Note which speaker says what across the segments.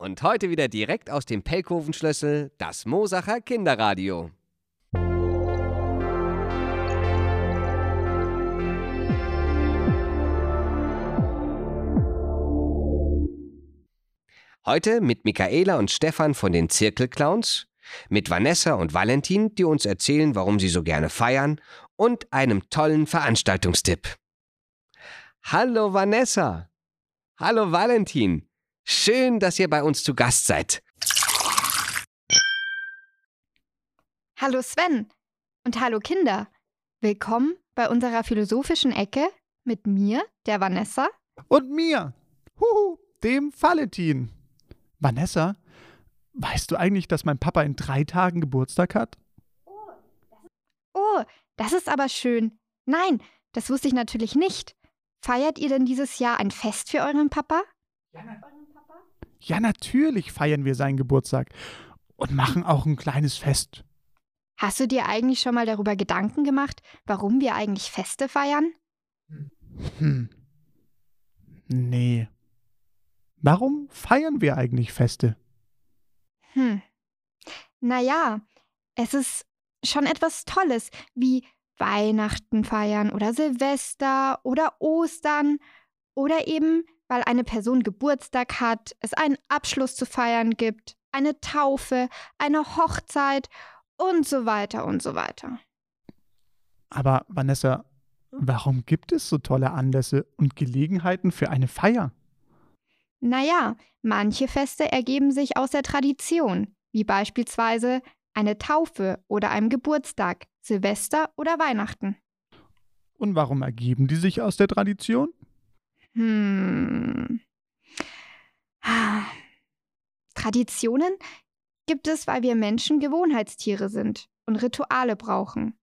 Speaker 1: Und heute wieder direkt aus dem Pelkovenschlüssel das Mosacher Kinderradio. Heute mit Michaela und Stefan von den Zirkelclowns, mit Vanessa und Valentin, die uns erzählen, warum sie so gerne feiern, und einem tollen Veranstaltungstipp. Hallo Vanessa. Hallo Valentin. Schön, dass ihr bei uns zu Gast seid.
Speaker 2: Hallo Sven und hallo Kinder. Willkommen bei unserer philosophischen Ecke mit mir, der Vanessa.
Speaker 3: Und mir, huhu, dem Valentin. Vanessa, weißt du eigentlich, dass mein Papa in drei Tagen Geburtstag hat?
Speaker 2: Oh, das ist aber schön. Nein, das wusste ich natürlich nicht. Feiert ihr denn dieses Jahr ein Fest für euren Papa?
Speaker 3: Ja, na ja, natürlich feiern wir seinen Geburtstag und machen auch ein kleines Fest.
Speaker 2: Hast du dir eigentlich schon mal darüber Gedanken gemacht, warum wir eigentlich Feste feiern?
Speaker 3: Hm. Nee. Warum feiern wir eigentlich Feste?
Speaker 2: Hm. Naja, es ist schon etwas Tolles, wie Weihnachten feiern oder Silvester oder Ostern oder eben, weil eine Person Geburtstag hat, es einen Abschluss zu feiern gibt, eine Taufe, eine Hochzeit und so weiter und so weiter.
Speaker 3: Aber Vanessa, warum gibt es so tolle Anlässe und Gelegenheiten für eine Feier?
Speaker 2: Naja, manche Feste ergeben sich aus der Tradition, wie beispielsweise eine Taufe oder einem Geburtstag, Silvester oder Weihnachten.
Speaker 3: Und warum ergeben die sich aus der Tradition?
Speaker 2: Hm. Traditionen gibt es, weil wir Menschen Gewohnheitstiere sind und Rituale brauchen.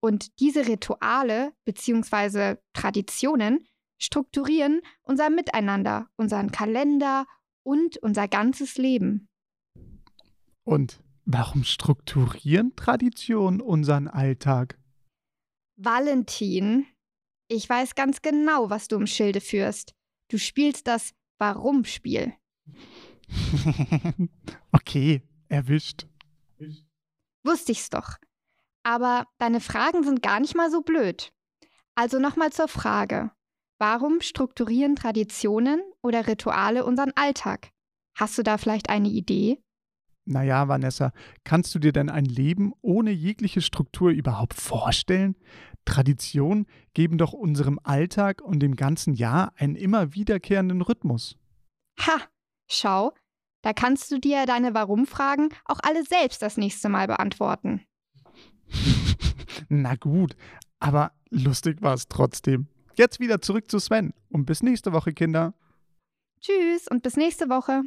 Speaker 2: Und diese Rituale bzw. Traditionen strukturieren unser Miteinander, unseren Kalender und unser ganzes Leben.
Speaker 3: Und warum strukturieren Traditionen unseren Alltag?
Speaker 2: Valentin, ich weiß ganz genau, was du im Schilde führst. Du spielst das Warum-Spiel.
Speaker 3: okay, erwischt.
Speaker 2: Wusste ich's doch. Aber deine Fragen sind gar nicht mal so blöd. Also nochmal zur Frage. Warum strukturieren Traditionen oder Rituale unseren Alltag? Hast du da vielleicht eine Idee?
Speaker 3: Naja, Vanessa, kannst du dir denn ein Leben ohne jegliche Struktur überhaupt vorstellen? Traditionen geben doch unserem Alltag und dem ganzen Jahr einen immer wiederkehrenden Rhythmus.
Speaker 2: Ha, schau, da kannst du dir deine Warum-Fragen auch alle selbst das nächste Mal beantworten.
Speaker 3: Na gut, aber lustig war es trotzdem. Jetzt wieder zurück zu Sven und bis nächste Woche, Kinder.
Speaker 2: Tschüss und bis nächste Woche.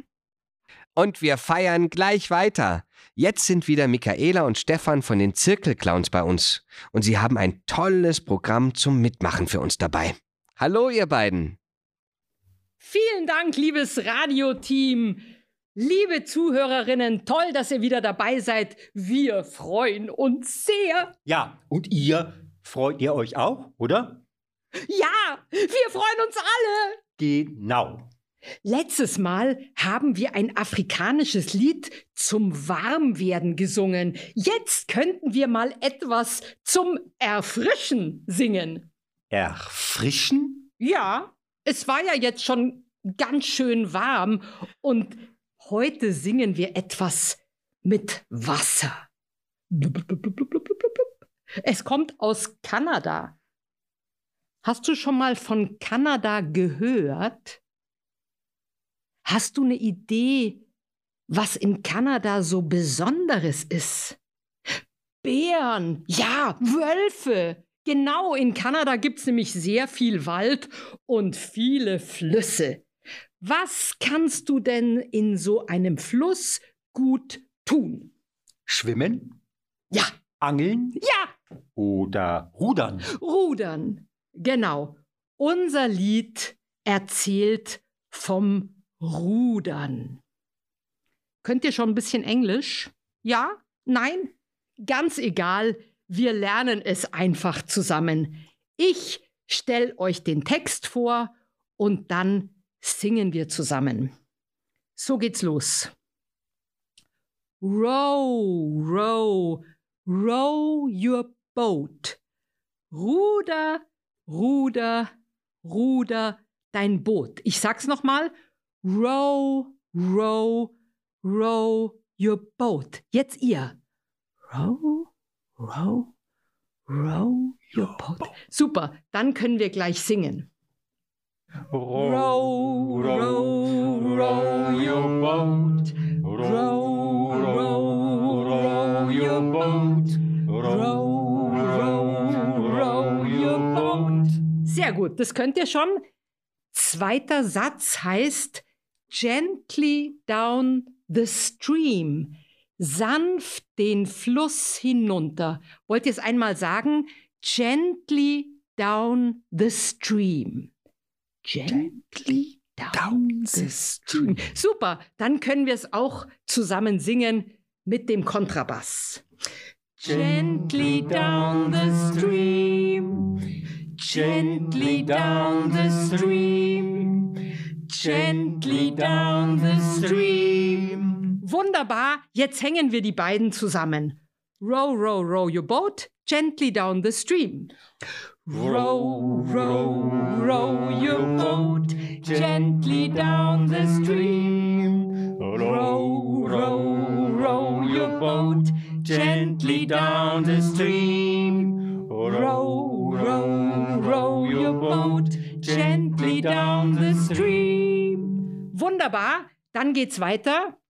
Speaker 1: Und wir feiern gleich weiter. Jetzt sind wieder Michaela und Stefan von den Zirkelclowns bei uns. Und sie haben ein tolles Programm zum Mitmachen für uns dabei. Hallo, ihr beiden.
Speaker 4: Vielen Dank, liebes Radioteam. Liebe Zuhörerinnen, toll, dass ihr wieder dabei seid. Wir freuen uns sehr.
Speaker 5: Ja, und ihr freut ihr euch auch, oder?
Speaker 4: Ja, wir freuen uns alle.
Speaker 5: Genau.
Speaker 4: Letztes Mal haben wir ein afrikanisches Lied zum Warmwerden gesungen. Jetzt könnten wir mal etwas zum Erfrischen singen.
Speaker 5: Erfrischen?
Speaker 4: Ja, es war ja jetzt schon ganz schön warm und heute singen wir etwas mit Wasser. Es kommt aus Kanada. Hast du schon mal von Kanada gehört? Hast du eine Idee, was in Kanada so Besonderes ist? Bären, ja, Wölfe. Genau, in Kanada gibt es nämlich sehr viel Wald und viele Flüsse. Was kannst du denn in so einem Fluss gut tun?
Speaker 5: Schwimmen?
Speaker 4: Ja.
Speaker 5: Angeln?
Speaker 4: Ja.
Speaker 5: Oder rudern?
Speaker 4: Rudern. Genau. Unser Lied erzählt vom Rudern. Könnt ihr schon ein bisschen Englisch? Ja? Nein? Ganz egal. Wir lernen es einfach zusammen. Ich stelle euch den Text vor und dann singen wir zusammen. So geht's los. Row, row, row your boat. Ruder, ruder, ruder dein Boot. Ich sag's nochmal. Row, row, row your boat. Jetzt ihr. Row, row, row your boat. Super, dann können wir gleich singen. Row, row, row your boat. Row, row, row your boat. Row, row, row your boat. Sehr gut, das könnt ihr schon. Zweiter Satz heißt gently down the stream. Sanft den Fluss hinunter. Wollt ihr es einmal sagen? Gently down the stream. Gently down the stream. Super, dann können wir es auch zusammen singen mit dem Kontrabass. Gently down the stream, gently down the stream, gently down the stream. Wunderbar, jetzt hängen wir die beiden zusammen. Row, row, row your boat gently down the stream. Row, row, row your boat gently down the stream. Row, row, row your boat gently down the stream. Row, row, row your boat gently down the stream. Wunderbar, dann geht's weiter.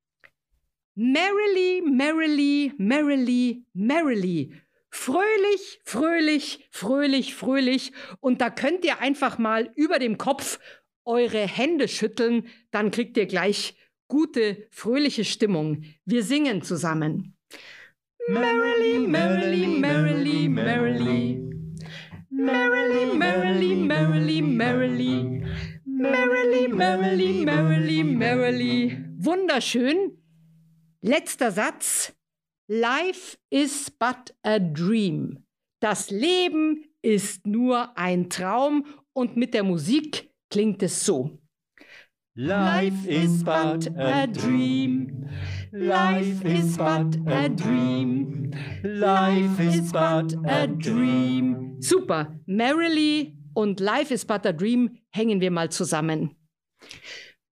Speaker 4: Merrily, merrily, merrily, merrily. Fröhlich, fröhlich, fröhlich, fröhlich. Und da könnt ihr einfach mal über dem Kopf eure Hände schütteln, dann kriegt ihr gleich gute, fröhliche Stimmung. Wir singen zusammen. Merrily, merrily, merrily, merrily. Merrily, merrily, merrily, merrily. Merrily, merrily, merrily, merrily. Wunderschön. Letzter Satz. Life is but a dream. Das Leben ist nur ein Traum und mit der Musik klingt es so.
Speaker 5: Life is but a dream.
Speaker 4: Life is but a dream. Life is but a dream. Super. Merrily und Life is but a dream hängen wir mal zusammen.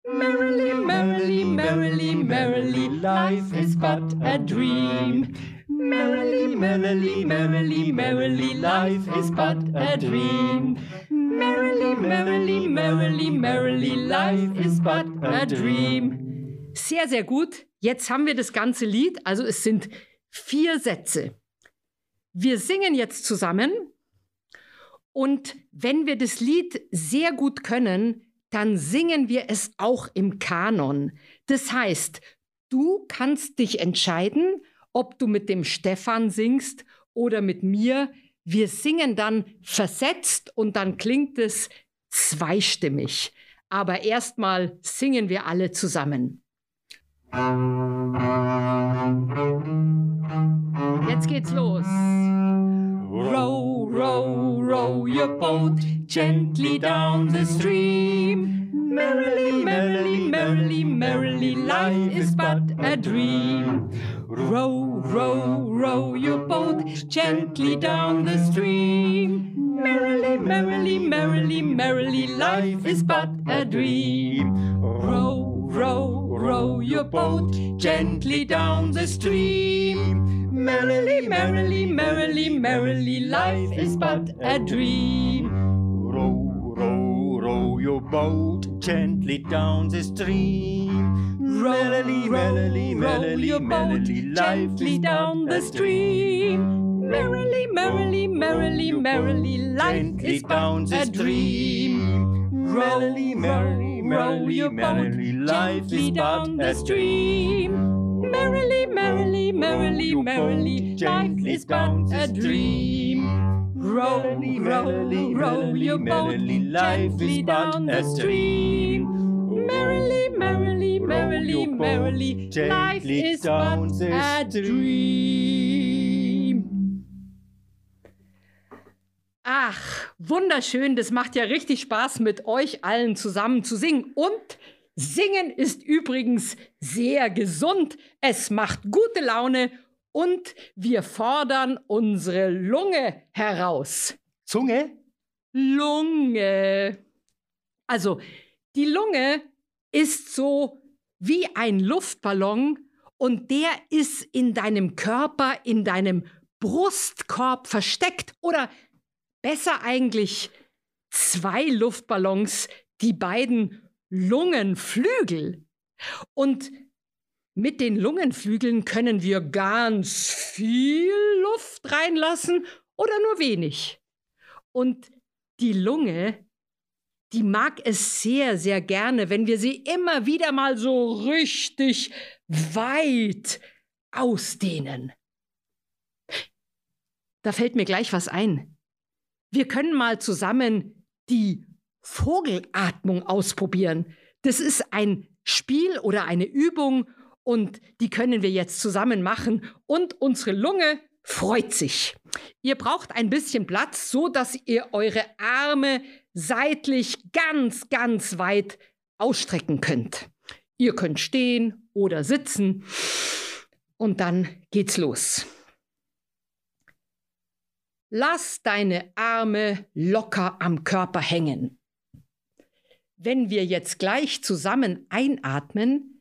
Speaker 4: Merrily, merrily, merrily, merrily, life is but a dream. Merrily, merrily, merrily, merrily, life is but a dream. Merrily, merrily, merrily, merrily, life is but a dream. Sehr, sehr gut. Jetzt haben wir das ganze Lied. Also es sind vier Sätze. Wir singen jetzt zusammen. Und wenn wir das Lied sehr gut können, dann singen wir es auch im Kanon. Das heißt, du kannst dich entscheiden, ob du mit dem Stefan singst oder mit mir. Wir singen dann versetzt und dann klingt es zweistimmig. Aber erstmal singen wir alle zusammen. Jetzt geht's los. Row, row, row your boat gently down the stream. Merrily, merrily, merrily, merrily, life is but a dream. Row, row, row your boat gently down the stream. Merrily, merrily, merrily, merrily, life is but a dream. Row, row, row your boat gently down the stream. Merrily, merrily, merrily, merrily, life is but a dream.
Speaker 5: Row, row, row your boat gently down the stream. Merrily, merrily, merrily, merrily, life
Speaker 4: gently
Speaker 5: is
Speaker 4: down the stream. Merrily, merrily, merrily, merrily, life is but a dream.
Speaker 5: Merrily, merrily,
Speaker 4: row your
Speaker 5: merrily, merrily, life is
Speaker 4: down
Speaker 5: but
Speaker 4: the
Speaker 5: a
Speaker 4: stream. Merrily, merrily, merrily, merrily, life is but a dream. Row, row, row your boat gently down the stream. Merrily, merrily, merrily, merrily, life is but a dream. Ach, wunderschön, das macht ja richtig Spaß, mit euch allen zusammen zu singen. Und Singen ist übrigens sehr gesund, es macht gute Laune und wir fordern unsere Lunge heraus.
Speaker 5: Zunge?
Speaker 4: Lunge. Also, die Lunge ist so wie ein Luftballon und der ist in deinem Körper, in deinem Brustkorb versteckt oder besser eigentlich zwei Luftballons, die beiden Lungenflügel. Und mit den Lungenflügeln können wir ganz viel Luft reinlassen oder nur wenig. Und die Lunge, die mag es sehr, sehr gerne, wenn wir sie immer wieder mal so richtig weit ausdehnen. Da fällt mir gleich was ein. Wir können mal zusammen die Vogelatmung ausprobieren. Das ist ein Spiel oder eine Übung und die können wir jetzt zusammen machen und unsere Lunge freut sich. Ihr braucht ein bisschen Platz, so dass ihr eure Arme seitlich ganz, ganz weit ausstrecken könnt. Ihr könnt stehen oder sitzen und dann geht's los. Lass deine Arme locker am Körper hängen. Wenn wir jetzt gleich zusammen einatmen,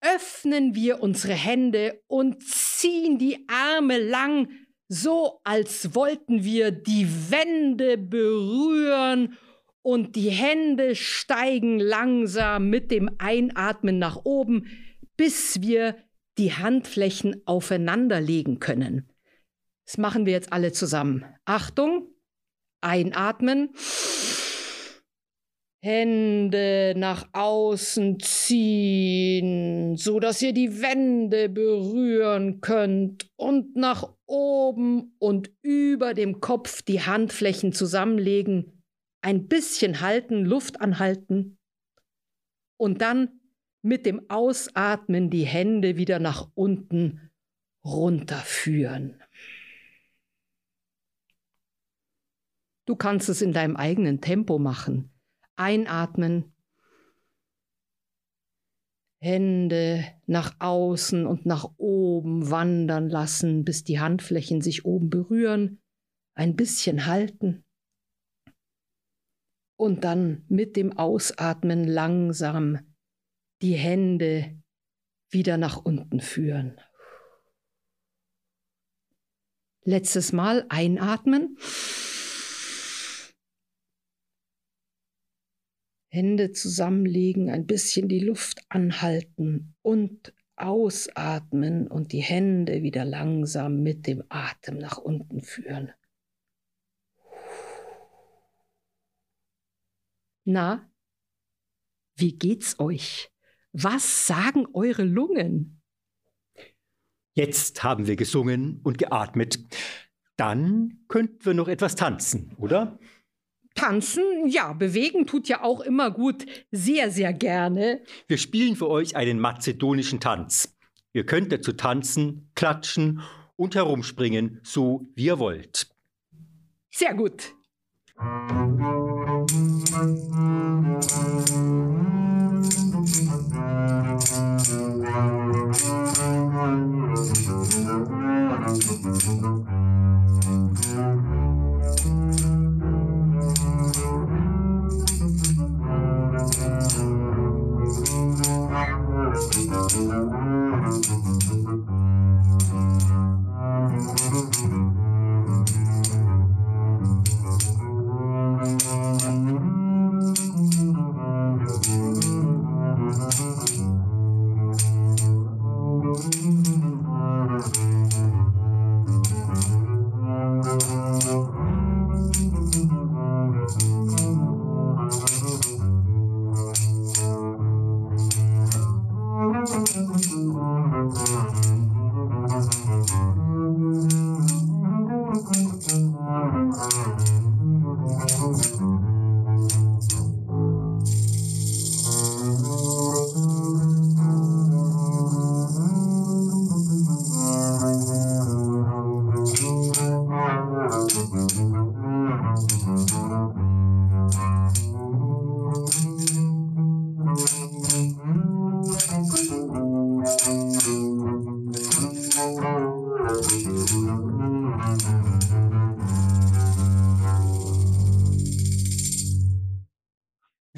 Speaker 4: öffnen wir unsere Hände und ziehen die Arme lang, so als wollten wir die Wände berühren und die Hände steigen langsam mit dem Einatmen nach oben, bis wir die Handflächen aufeinander legen können. Das machen wir jetzt alle zusammen. Achtung, einatmen. Hände nach außen ziehen, so dass ihr die Wände berühren könnt und nach oben und über dem Kopf die Handflächen zusammenlegen, ein bisschen halten, Luft anhalten und dann mit dem Ausatmen die Hände wieder nach unten runterführen. Du kannst es in deinem eigenen Tempo machen. Einatmen. Hände nach außen und nach oben wandern lassen, bis die Handflächen sich oben berühren. Ein bisschen halten. Und dann mit dem Ausatmen langsam die Hände wieder nach unten führen. Letztes Mal einatmen. Hände zusammenlegen, ein bisschen die Luft anhalten und ausatmen und die Hände wieder langsam mit dem Atem nach unten führen. Na, wie geht's euch? Was sagen eure Lungen?
Speaker 5: Jetzt haben wir gesungen und geatmet. Dann könnten wir noch etwas tanzen, oder?
Speaker 4: Tanzen, ja, bewegen tut ja auch immer gut, sehr, sehr gerne.
Speaker 5: Wir spielen für euch einen mazedonischen Tanz. Ihr könnt dazu tanzen, klatschen und herumspringen, so wie ihr wollt.
Speaker 4: Sehr gut.
Speaker 5: Musik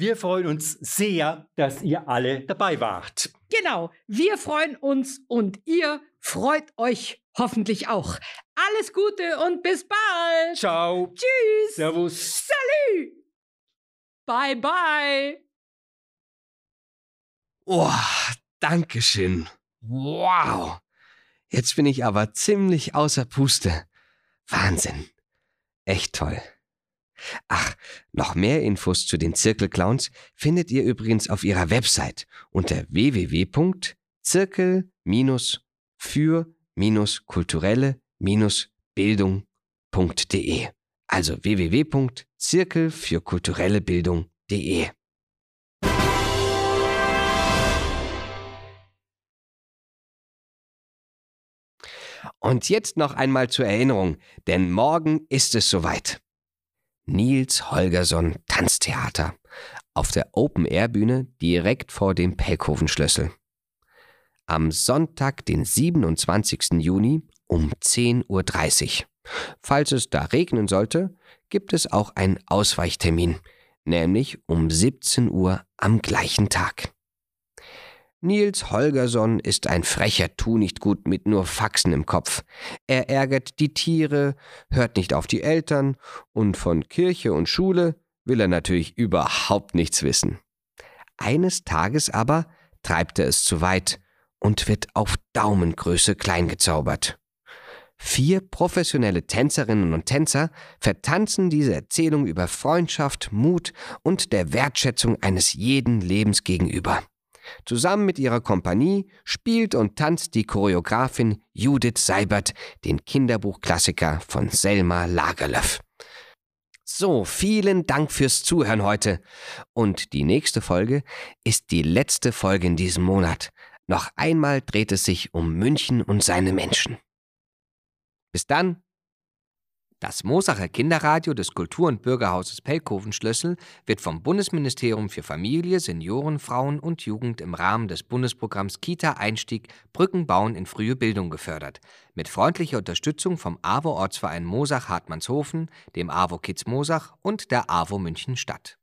Speaker 5: Wir freuen uns sehr, dass ihr alle dabei wart.
Speaker 4: Genau, wir freuen uns und ihr freut euch hoffentlich auch. Alles Gute und bis bald.
Speaker 5: Ciao.
Speaker 4: Tschüss.
Speaker 5: Servus.
Speaker 4: Salü. Bye bye.
Speaker 1: Oh, Dankeschön. Wow. Jetzt bin ich aber ziemlich außer Puste. Wahnsinn. Echt toll. Ach, noch mehr Infos zu den Zirkelclowns findet ihr übrigens auf ihrer Website unter www.zirkel-für-kulturelle-bildung.de. Also www.zirkelfürkulturellebildung.de. Und jetzt noch einmal zur Erinnerung, denn morgen ist es soweit. Nils Holgersson Tanztheater auf der Open-Air-Bühne direkt vor dem Pelkhofen-Schlüssel. Am Sonntag, den 27. Juni um 10.30 Uhr. Falls es da regnen sollte, gibt es auch einen Ausweichtermin, nämlich um 17 Uhr am gleichen Tag. Nils Holgersson ist ein frecher Tu-nicht-gut mit nur Faxen im Kopf. Er ärgert die Tiere, hört nicht auf die Eltern und von Kirche und Schule will er natürlich überhaupt nichts wissen. Eines Tages aber treibt er es zu weit und wird auf Daumengröße kleingezaubert. Vier professionelle Tänzerinnen und Tänzer vertanzen diese Erzählung über Freundschaft, Mut und der Wertschätzung eines jeden Lebens gegenüber. Zusammen mit ihrer Kompanie spielt und tanzt die Choreografin Judith Seibert den Kinderbuchklassiker von Selma Lagerlöf. So, vielen Dank fürs Zuhören heute. Und die nächste Folge ist die letzte Folge in diesem Monat. Noch einmal dreht es sich um München und seine Menschen. Bis dann. Das Mosacher Kinderradio des Kultur- und Bürgerhauses Pelkoven-Schlössel wird vom Bundesministerium für Familie, Senioren, Frauen und Jugend im Rahmen des Bundesprogramms Kita-Einstieg Brücken bauen in frühe Bildung gefördert. Mit freundlicher Unterstützung vom AWO-Ortsverein Mosach-Hartmannshofen, dem AWO Kids Mosach und der AWO München Stadt.